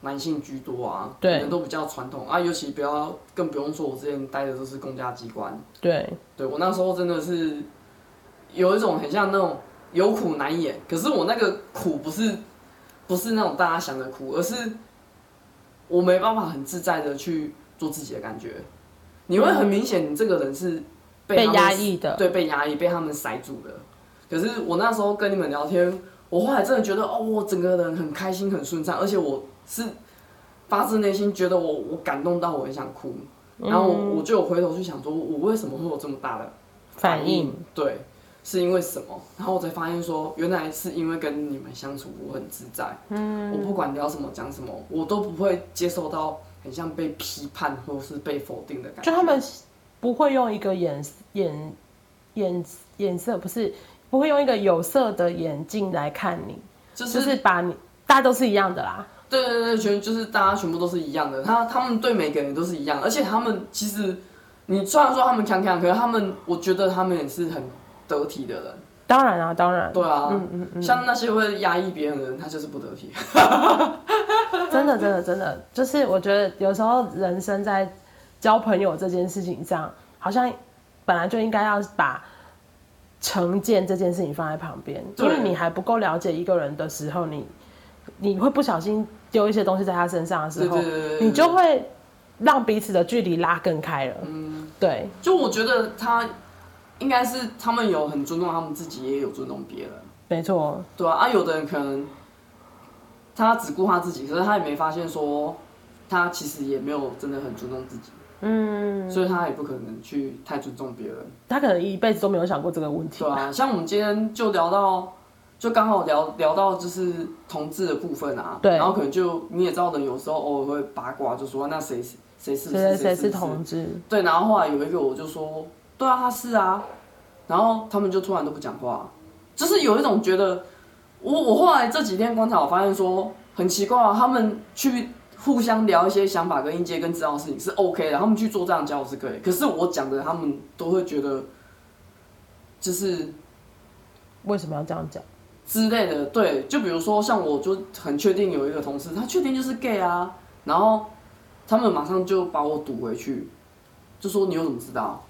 Speaker 2: 男性居多啊，对，人都比较传统啊，尤其不要更不用说，我之前待的都是公家机关，对，对我那时候真的是有一种很像那种有苦难言，可是我那个苦不是不是那种大家想的苦，而是我没办法很自在的去做自己的感觉，你会很明显，你这个人是被压抑的，对，被压抑，被他们塞住的。可是我那时候跟你们聊天，我后来真的觉得，哦，我整个人很开心，很顺畅，而且我。是发自内心觉得我我感动到我很想哭，然后我，就有回头去想说，我为什么会有这么大的反应？对，是因为什么？然后我才发现说，原来是因为跟你们相处我很自在，嗯，我不管聊什么讲什么，我都不会接受到很像被批判或是被否定的感觉。就他们不会用一个眼眼眼眼色，不是不会用一个有色的眼镜来看你，就是、就是把你大家都是一样的啦。对对对，全就是大家全部都是一样的，他他们对每个人都是一样，而且他们其实，你虽然说他们强强，可是他们，我觉得他们也是很得体的人。当然啊，当然。对啊，嗯嗯嗯，像那些会压抑别人的人，他就是不得体。真的真的真的，就是我觉得有时候人生在交朋友这件事情上，好像本来就应该要把成见这件事情放在旁边，因为你还不够了解一个人的时候，你。你会不小心丢一些东西在他身上的时候，你就会让彼此的距离拉更开了。嗯，对。就我觉得他应该是他们有很尊重他们自己，也有尊重别人。没错。对啊，啊，有的人可能他只顾他自己，可是他也没发现说他其实也没有真的很尊重自己。嗯。所以他也不可能去太尊重别人。他可能一辈子都没有想过这个问题。对啊，像我们今天就聊到。就刚好聊聊到就是同志的部分啊，对，然后可能就你也知道的，有时候偶尔会八卦，就说那谁谁谁是谁谁是同志，对，然后后来有一个我就说，对啊，他是啊，然后他们就突然都不讲话，就是有一种觉得，我我后来这几天观察，我发现说很奇怪啊，他们去互相聊一些想法跟意见跟知道的事情是 OK 的，他们去做这样交流是可以，可是我讲的他们都会觉得，就是为什么要这样讲？之类的，对，就比如说像我就很确定有一个同事，他确定就是 gay 啊，然后他们马上就把我堵回去，就说你又怎么知道？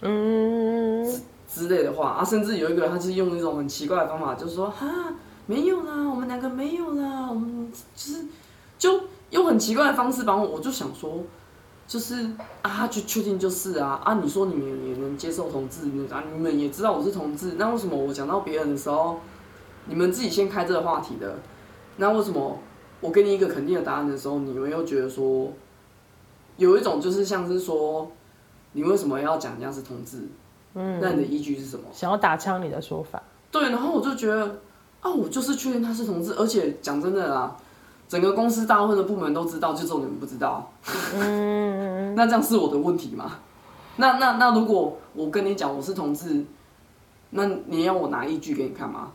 Speaker 2: 嗯之类的话啊，甚至有一个人他是用一种很奇怪的方法，就是说哈没有啦，我们两个没有啦，我们就是就用很奇怪的方式把我，我就想说，就是啊，就确定就是啊啊，你说你们也能接受同志，啊你们也知道我是同志，那为什么我讲到别人的时候？你们自己先开这个话题的，那为什么我给你一个肯定的答案的时候，你们又觉得说有一种就是像是说，你为什么要讲人家是同志？嗯，那你的依据是什么？想要打枪你的说法？对，然后我就觉得啊，我就是确认他是同志，而且讲真的啦，整个公司大部分的部门都知道，就只有你们不知道。嗯，那这样是我的问题吗？那那那如果我跟你讲我是同志，那你要我拿依据给你看吗？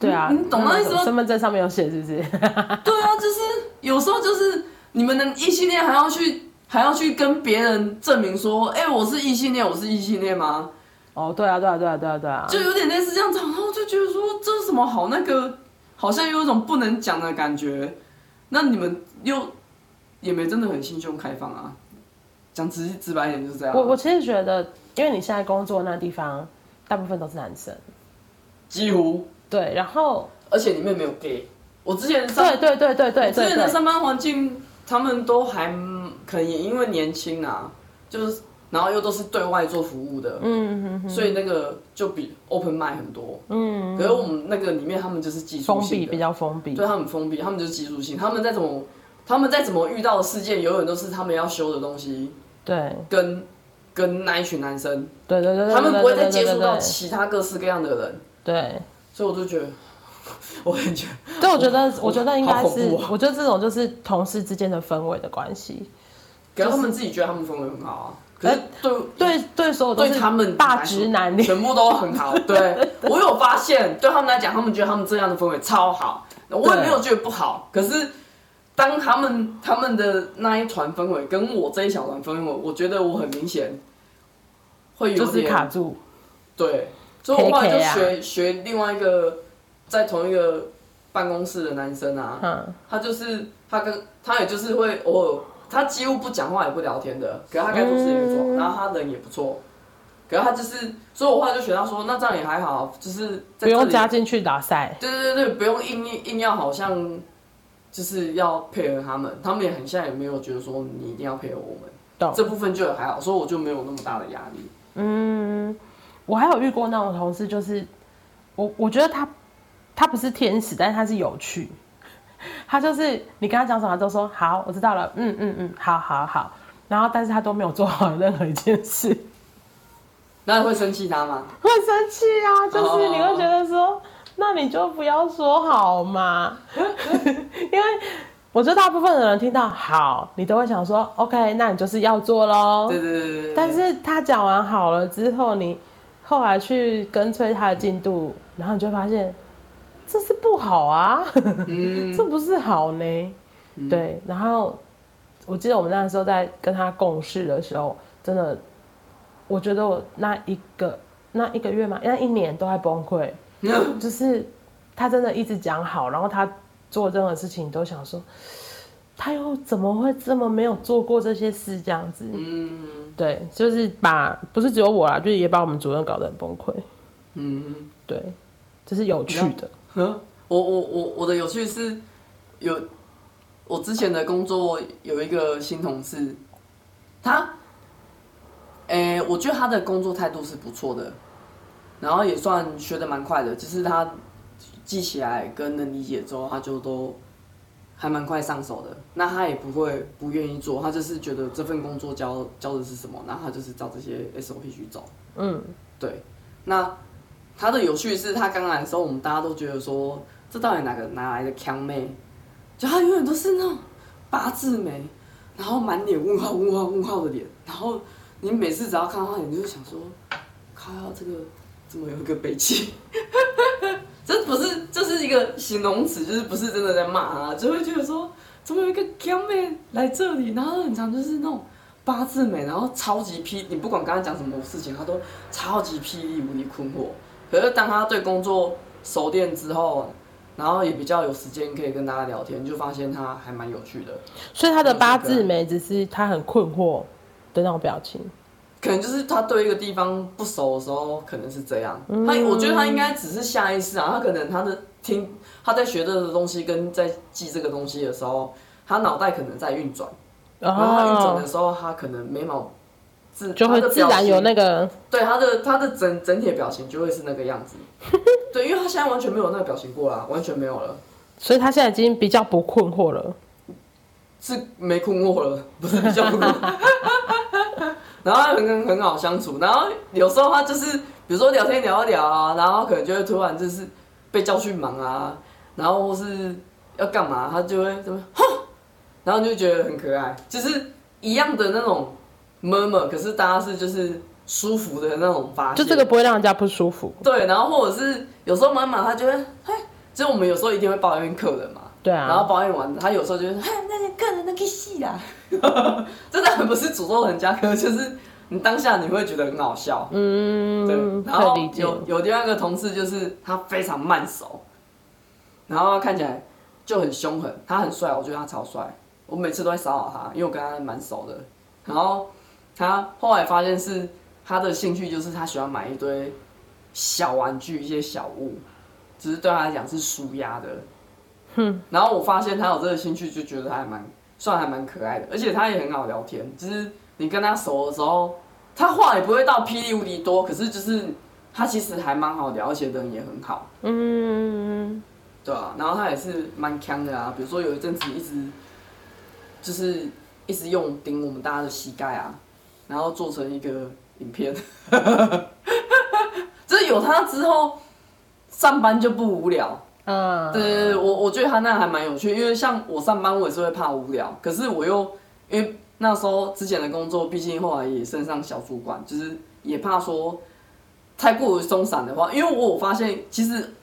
Speaker 1: 对啊，
Speaker 2: 你，你懂那意思吗？
Speaker 1: 身份证上面有写，是不是？对
Speaker 2: 啊，就是有时候就是你们的异性恋还要去还要去跟别人证明说，哎、欸，我是异性恋，我是异性恋吗？
Speaker 1: 哦，对啊，对啊，对啊，对啊，对啊，
Speaker 2: 就有点类似这样子，然后就觉得说这是什么好那个，好像有一种不能讲的感觉。那你们又也没真的很心胸开放啊？讲直直白一点就是这样。
Speaker 1: 我我其实觉得，因为你现在工作那地方大部分都是男生，
Speaker 2: 几乎
Speaker 1: 对，然后
Speaker 2: 而且里面没有 gay。我之前
Speaker 1: 对对对对对，
Speaker 2: 之前的上班环境，他们都还可能也因为年轻啊，就是然后又都是对外做服务的，嗯哼哼，所以那个就比 open mind 很多，嗯，可是我们那个里面他们就是技术性
Speaker 1: 封闭，比较封闭，
Speaker 2: 对他们封闭，他们就是技术性，他们在怎么。他们再怎么遇到的事件，永远都是他们要修的东西。
Speaker 1: 对，
Speaker 2: 跟跟那一群男生，
Speaker 1: 对对对，
Speaker 2: 他们不会再接触到其他各式各样的人。
Speaker 1: 对，
Speaker 2: 所以我就觉得，我感觉，
Speaker 1: 对，我觉得，我觉得应该是，我觉得这种就是同事之间的氛围的关系。
Speaker 2: 可是他们自己觉得他们氛围很好啊。可是对
Speaker 1: 对对，所有对他们大直男
Speaker 2: 全部都很好。对，我有发现，对他们来讲，他们觉得他们这样的氛围超好，我也没有觉得不好。可是。当他们他们的那一团氛围跟我这一小团氛围，我觉得我很明显会有点
Speaker 1: 卡住。
Speaker 2: 对，所以我后来就学学另外一个在同一个办公室的男生啊，他就是他跟他也就是会偶尔，他几乎不讲话也不聊天的，可是他该做事情做，然后他人也不错，可是他就是，所以我后来就学他说，那这样也还好，就是
Speaker 1: 不用加进去打赛。
Speaker 2: 对对对对，不用硬硬硬要好像。就是要配合他们，他们也很像，也没有觉得说你一定要配合我们，懂这部分就还好，所以我就没有那么大的压力。
Speaker 1: 嗯，我还有遇过那种同事，就是我我觉得他他不是天使，但是他是有趣，他就是你跟他讲什么都说好，我知道了，嗯嗯嗯，好好好，然后但是他都没有做好任何一件事，
Speaker 2: 那你会生气他吗？
Speaker 1: 会生气啊，就是你会觉得说。Oh. 那你就不要说好嘛，因为我觉得大部分的人听到好，你都会想说 OK，那你就是要做喽。
Speaker 2: 对对对对。
Speaker 1: 但是他讲完好了之后，你后来去跟催他的进度，然后你就发现这是不好啊，嗯、这不是好呢。嗯、对，然后我记得我们那时候在跟他共事的时候，真的，我觉得我那一个那一个月嘛，那一年都在崩溃。就是他真的一直讲好，然后他做任何事情都想说，他又怎么会这么没有做过这些事这样子？嗯，对，就是把不是只有我啦，就是也把我们主任搞得很崩溃。嗯，对，这是有趣的。
Speaker 2: 我我我我的有趣是有我之前的工作有一个新同事，他，哎、欸，我觉得他的工作态度是不错的。然后也算学的蛮快的，只是他记起来跟能理解之后，他就都还蛮快上手的。那他也不会不愿意做，他就是觉得这份工作教教的是什么，那他就是照这些 SOP 去走。嗯，对。那他的有趣是他刚来的时候，我们大家都觉得说，这到底哪个哪来的强妹？就他永远都是那种八字眉，然后满脸问号问号问号的脸，然后你每次只要看到他，你就想说，靠，这个。怎么有一个北气？不是，就是一个形容词，就是不是真的在骂啊，就会觉得说，怎么有一个强妹来这里，然后很常就是那种八字眉，然后超级霹，你不管刚才讲什么事情，他都超级霹雳无敌困惑。可是当他对工作熟练之后，然后也比较有时间可以跟大家聊天，就发现他还蛮有趣的。
Speaker 1: 所以他的八字眉只是他很困惑的那种表情。
Speaker 2: 可能就是他对一个地方不熟的时候，可能是这样。他我觉得他应该只是下意识啊，他可能他的听他在学这个东西跟在记这个东西的时候，他脑袋可能在运转，然后他运转的时候，他可能眉毛自
Speaker 1: 就会自然有那个
Speaker 2: 对他的他的整整体的表情就会是那个样子。对，因为他现在完全没有那个表情过啦，完全没有了。
Speaker 1: 所以他现在已经比较不困惑了，
Speaker 2: 是没困惑了，不是比较不困惑。然后很很很好相处，然后有时候他就是比如说聊天聊一聊啊，然后可能就会突然就是被叫去忙啊，然后或是要干嘛，他就会怎么哼，然后你就觉得很可爱，就是一样的那种 murmur，可是大家是就是舒服的那种发，
Speaker 1: 就这个不会让人家不舒服。
Speaker 2: 对，然后或者是有时候妈妈她就会，嘿，就我们有时候一定会抱怨客人嘛，
Speaker 1: 对啊，
Speaker 2: 然后抱怨完，他有时候就会说，那些客人都可以戏啦，真的很不是诅咒人家，可就是。你当下你会觉得很好笑，嗯，对。然后有有另外一个同事，就是他非常慢熟，然后看起来就很凶狠。他很帅，我觉得他超帅。我每次都会骚扰他，因为我跟他蛮熟的。然后他后来发现是他的兴趣，就是他喜欢买一堆小玩具，一些小物，只是对他来讲是舒压的。哼。然后我发现他有这个兴趣，就觉得他还蛮算还蛮可爱的，而且他也很好聊天，就是。你跟他熟的时候，他话也不会到霹雳无敌多，可是就是他其实还蛮好聊，而且人也很好。嗯，对啊，然后他也是蛮强的啊，比如说有一阵子一直就是一直用顶我们大家的膝盖啊，然后做成一个影片。就是有他之后，上班就不无聊。嗯，对对对，我我觉得他那还蛮有趣，因为像我上班我也是会怕无聊，可是我又因为。那时候之前的工作，毕竟后来也升上小主管，就是也怕说太过于松散的话，因为我有发现其实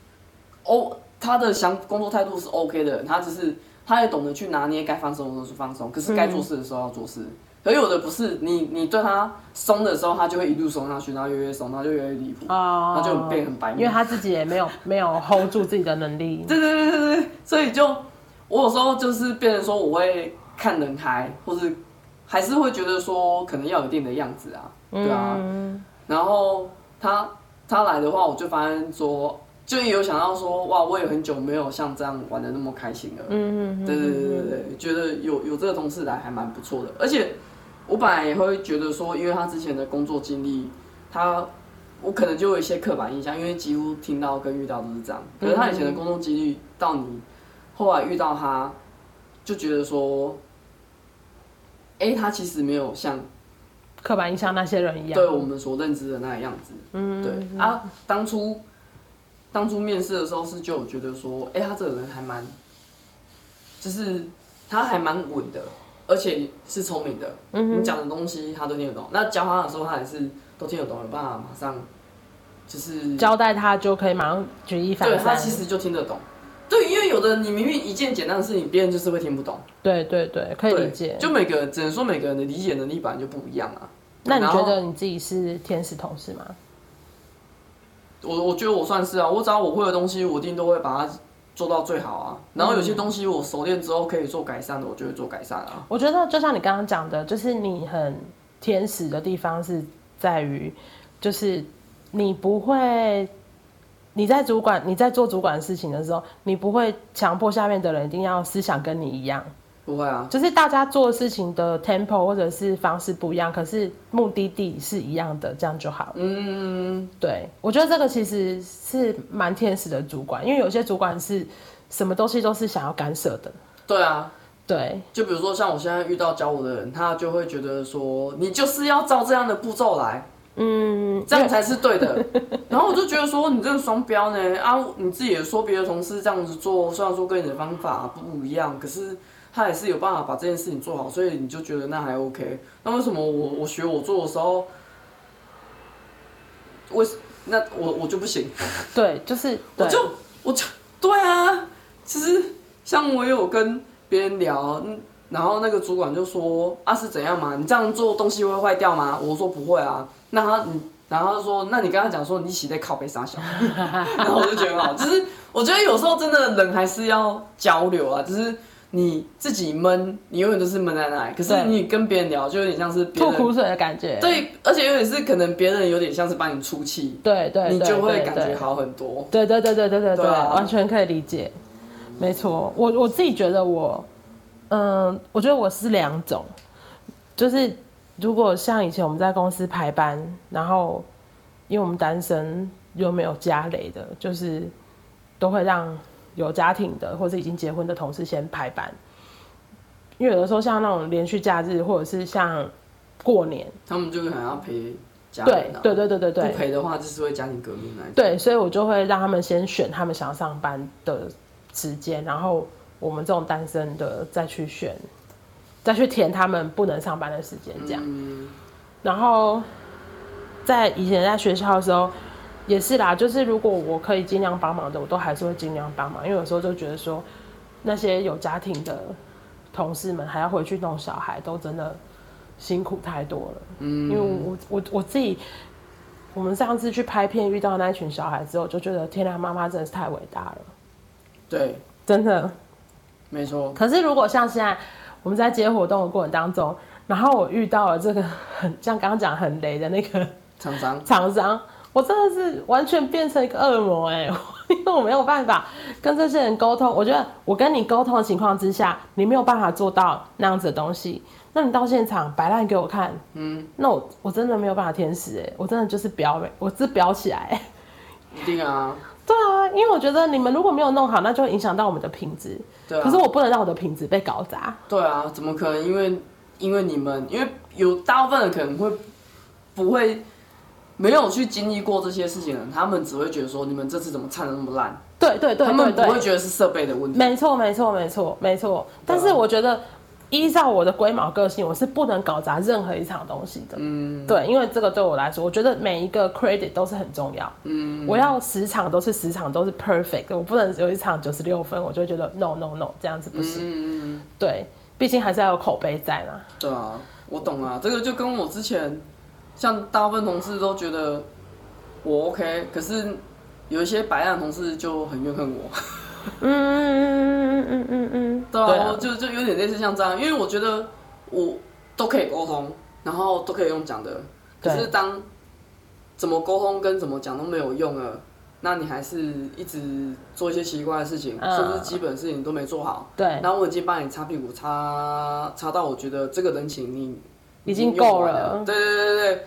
Speaker 2: 哦，他的想工作态度是 OK 的，他只是他也懂得去拿捏该放松的时候去放松，可是该做事的时候要做事。可有的不是你你对他松的时候，他就会一路松下去，然后越越松，然后就越来越离谱，哦，他就变很白。因
Speaker 1: 为他自己也没有没有 hold 住自己的能力。
Speaker 2: 对对对对对，所以就我有时候就是变成说我会看人开，或是。还是会觉得说可能要有一定的样子啊，对啊。嗯、然后他他来的话，我就发现说，就有想到说，哇，我也很久没有像这样玩的那么开心了。嗯嗯对对对对对，觉得有有这个同事来还蛮不错的。而且我本来也会觉得说，因为他之前的工作经历，他我可能就有一些刻板印象，因为几乎听到跟遇到都是这样。可是他以前的工作经历，到你后来遇到他，就觉得说。哎，他其实没有像
Speaker 1: 刻板印象那些人一样，
Speaker 2: 对我们所认知的那个样子。嗯，对啊，当初当初面试的时候是就有觉得说，哎，他这个人还蛮，就是他还蛮稳的，而且是聪明的。嗯，你讲的东西他都听得懂。那教他的时候，他也是都听得懂，有办法马上就是
Speaker 1: 交代他就可以马上举一反三。
Speaker 2: 对，他其实就听得懂。对，因为有的你明明一件简单的事情，别人就是会听不懂。
Speaker 1: 对对对，可以理解。
Speaker 2: 就每个人只能说每个人的理解能力本来就不一样啊。
Speaker 1: 那你觉得你自己是天使同事吗？
Speaker 2: 我我觉得我算是啊，我只要我会的东西，我一定都会把它做到最好啊。然后有些东西我熟练之后可以做改善的，我就会做改善啊。
Speaker 1: 我觉得就像你刚刚讲的，就是你很天使的地方是在于，就是你不会。你在主管，你在做主管的事情的时候，你不会强迫下面的人一定要思想跟你一样，
Speaker 2: 不会啊，
Speaker 1: 就是大家做事情的 tempo 或者是方式不一样，可是目的地是一样的，这样就好。嗯，对，我觉得这个其实是蛮天使的主管，因为有些主管是什么东西都是想要干涉的。
Speaker 2: 对啊，
Speaker 1: 对，
Speaker 2: 就比如说像我现在遇到教我的人，他就会觉得说，你就是要照这样的步骤来。嗯，这样才是对的。然后我就觉得说，你这个双标呢啊，你自己也说别的同事这样子做，虽然说跟你的方法不一样，可是他也是有办法把这件事情做好，所以你就觉得那还 OK。那为什么我我学我做的时候，我那我我就不行？
Speaker 1: 对，就是
Speaker 2: 我就我就对啊。其实像我有跟别人聊。然后那个主管就说：“啊，是怎样嘛？你这样做东西会坏掉吗？”我说：“不会啊。”那他，然后他说：“那你跟他讲说你洗在靠背傻笑？” 然后我就觉得好，就是我觉得有时候真的人还是要交流啊。就是你自己闷，你永远都是闷在那里。可是你跟别人聊，就有点像是
Speaker 1: 吐苦水的感觉。
Speaker 2: 对，而且有点是可能别人有点像是帮你出气。
Speaker 1: 对对，
Speaker 2: 你就会感觉好很多。
Speaker 1: 对对对对对对对，完全可以理解。没错，我我自己觉得我。嗯，我觉得我是两种，就是如果像以前我们在公司排班，然后因为我们单身又没有家累的，就是都会让有家庭的或是已经结婚的同事先排班，因为有的时候像那种连续假日或者是像过年，
Speaker 2: 他们就可能要陪家人啊。
Speaker 1: 对对对对对对，
Speaker 2: 不陪的话就是会家庭革命来。
Speaker 1: 对，所以我就会让他们先选他们想要上班的时间，然后我们这种单身的再去选，再去填他们不能上班的时间，这样。
Speaker 2: 嗯、
Speaker 1: 然后在以前在学校的时候也是啦，就是如果我可以尽量帮忙的，我都还是会尽量帮忙，因为有时候就觉得说那些有家庭的同事们还要回去弄小孩，都真的辛苦太多了。嗯，因为我我我自己。我们上次去拍片遇到那群小孩之后，就觉得天啊，妈妈真的是太伟大了。
Speaker 2: 对，
Speaker 1: 真的，
Speaker 2: 没错。
Speaker 1: 可是如果像现在我们在接活动的过程当中，然后我遇到了这个很像刚刚讲很雷的那个
Speaker 2: 厂商，
Speaker 1: 厂商，我真的是完全变成一个恶魔哎、欸，因为我没有办法跟这些人沟通。我觉得我跟你沟通的情况之下，你没有办法做到那样子的东西。那你到现场摆烂给我看，嗯，那我我真的没有办法天使哎，我真的就是飙，我是表起来，
Speaker 2: 一定啊，
Speaker 1: 对啊，因为我觉得你们如果没有弄好，那就会影响到我们的品质，对啊，可是我不能让我的品质被搞砸，
Speaker 2: 对啊，怎么可能？因为因为你们，因为有大部分的可能会不会没有去经历过这些事情的人，他们只会觉得说你们这次怎么唱的那么烂，
Speaker 1: 对对对，对，他
Speaker 2: 们不会觉得是设备的问题，
Speaker 1: 没错没错没错没错，但是我觉得。依照我的龟毛个性，我是不能搞砸任何一场东西的。嗯，对，因为这个对我来说，我觉得每一个 credit 都是很重要。嗯，我要十场都是十场都是 perfect，我不能有一场九十六分，我就会觉得 no no no 这样子不行。嗯，对，毕竟还是要有口碑在嘛。
Speaker 2: 对啊，我懂啊，这个就跟我之前，像大部分同事都觉得我 OK，可是有一些白烂同事就很怨恨我。嗯嗯嗯嗯嗯嗯嗯，对啊，就就有点类似像这样，因为我觉得我都可以沟通，然后都可以用讲的，可是当怎么沟通跟怎么讲都没有用了，那你还是一直做一些奇怪的事情，甚至基本事情都没做好。对，然后我已经帮你擦屁股，擦擦到我觉得这个人情你
Speaker 1: 已经够了。
Speaker 2: 对对对对对，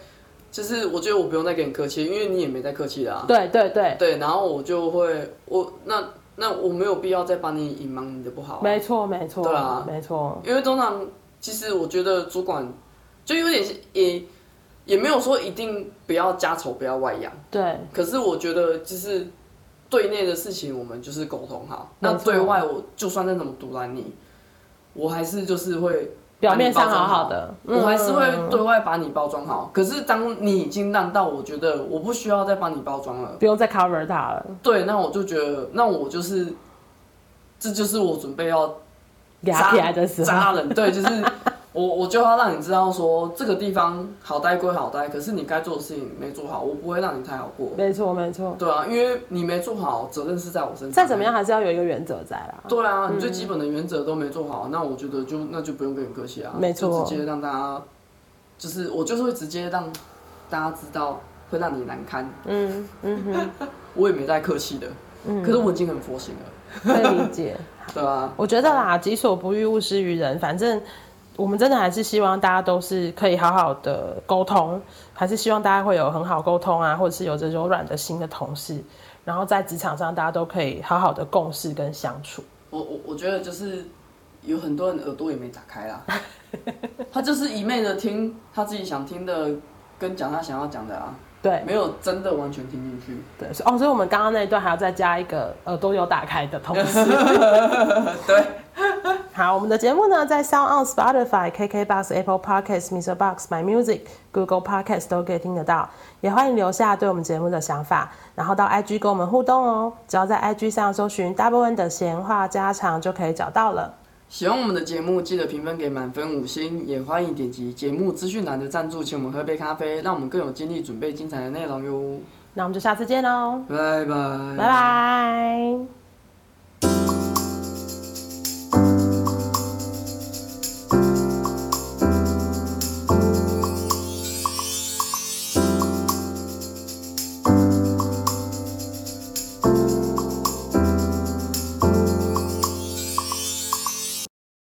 Speaker 2: 就是我觉得我不用再跟你客气，因为你也没在客气的啊。
Speaker 1: 对对对
Speaker 2: 对，然后我就会我那。那我没有必要再帮你隐瞒你的不好，啊。
Speaker 1: 没错，没错。对啊，没错。
Speaker 2: 因为通常，其实我觉得主管就有点也也没有说一定不要家丑不要外扬。对。可是我觉得就是对内的事情，我们就是沟通好。那对外，我就算再怎么阻拦你，我还是就是会。
Speaker 1: 表面上好好的，
Speaker 2: 我还是会对外把你包装好。可是当你已经烂到我觉得我不需要再帮你包装了，
Speaker 1: 不用再 cover 它了。
Speaker 2: 对，那我就觉得，那我就是，这就是我准备要
Speaker 1: 扎起来的时候，
Speaker 2: 扎人。对，就是。我我就要让你知道说，这个地方好待归好待，可是你该做的事情没做好，我不会让你太好过。
Speaker 1: 没错没错。
Speaker 2: 对啊，因为你没做好，责任是在我身上。
Speaker 1: 再怎么样，还是要有一个原则在啦。
Speaker 2: 对啊，你最基本的原则都没做好，嗯、那我觉得就那就不用跟你客气啊。没错。就直接让大家，就是我就是会直接让大家知道会让你难堪。嗯嗯哼。我也没在客气的。嗯。可是我已经很佛心了。
Speaker 1: 可以理解。
Speaker 2: 对啊。
Speaker 1: 我觉得啦，己所不欲，勿施于人。反正。我们真的还是希望大家都是可以好好的沟通，还是希望大家会有很好沟通啊，或者是有着柔软的心的同事，然后在职场上大家都可以好好的共事跟相处。
Speaker 2: 我我我觉得就是有很多人耳朵也没打开啦，他就是一昧的听他自己想听的，跟讲他想要讲的啊。对，没有真的完全听进去。
Speaker 1: 对，哦，所以我们刚刚那一段还要再加一个耳朵有打开的同事。
Speaker 2: 对，
Speaker 1: 好，我们的节目呢，在 Sound On、Spotify、KKBox、Apple Podcasts、Mr. Box、My Music、Google Podcasts 都可以听得到。也欢迎留下对我们节目的想法，然后到 IG 跟我们互动哦。只要在 IG 上搜寻 Double N 的闲话家常，就可以找到了。
Speaker 2: 喜欢我们的节目，记得评分给满分五星，也欢迎点击节目资讯栏的赞助，请我们喝杯咖啡，让我们更有精力准备精彩的内容哟。
Speaker 1: 那我们就下次见喽，
Speaker 2: 拜拜，
Speaker 1: 拜拜。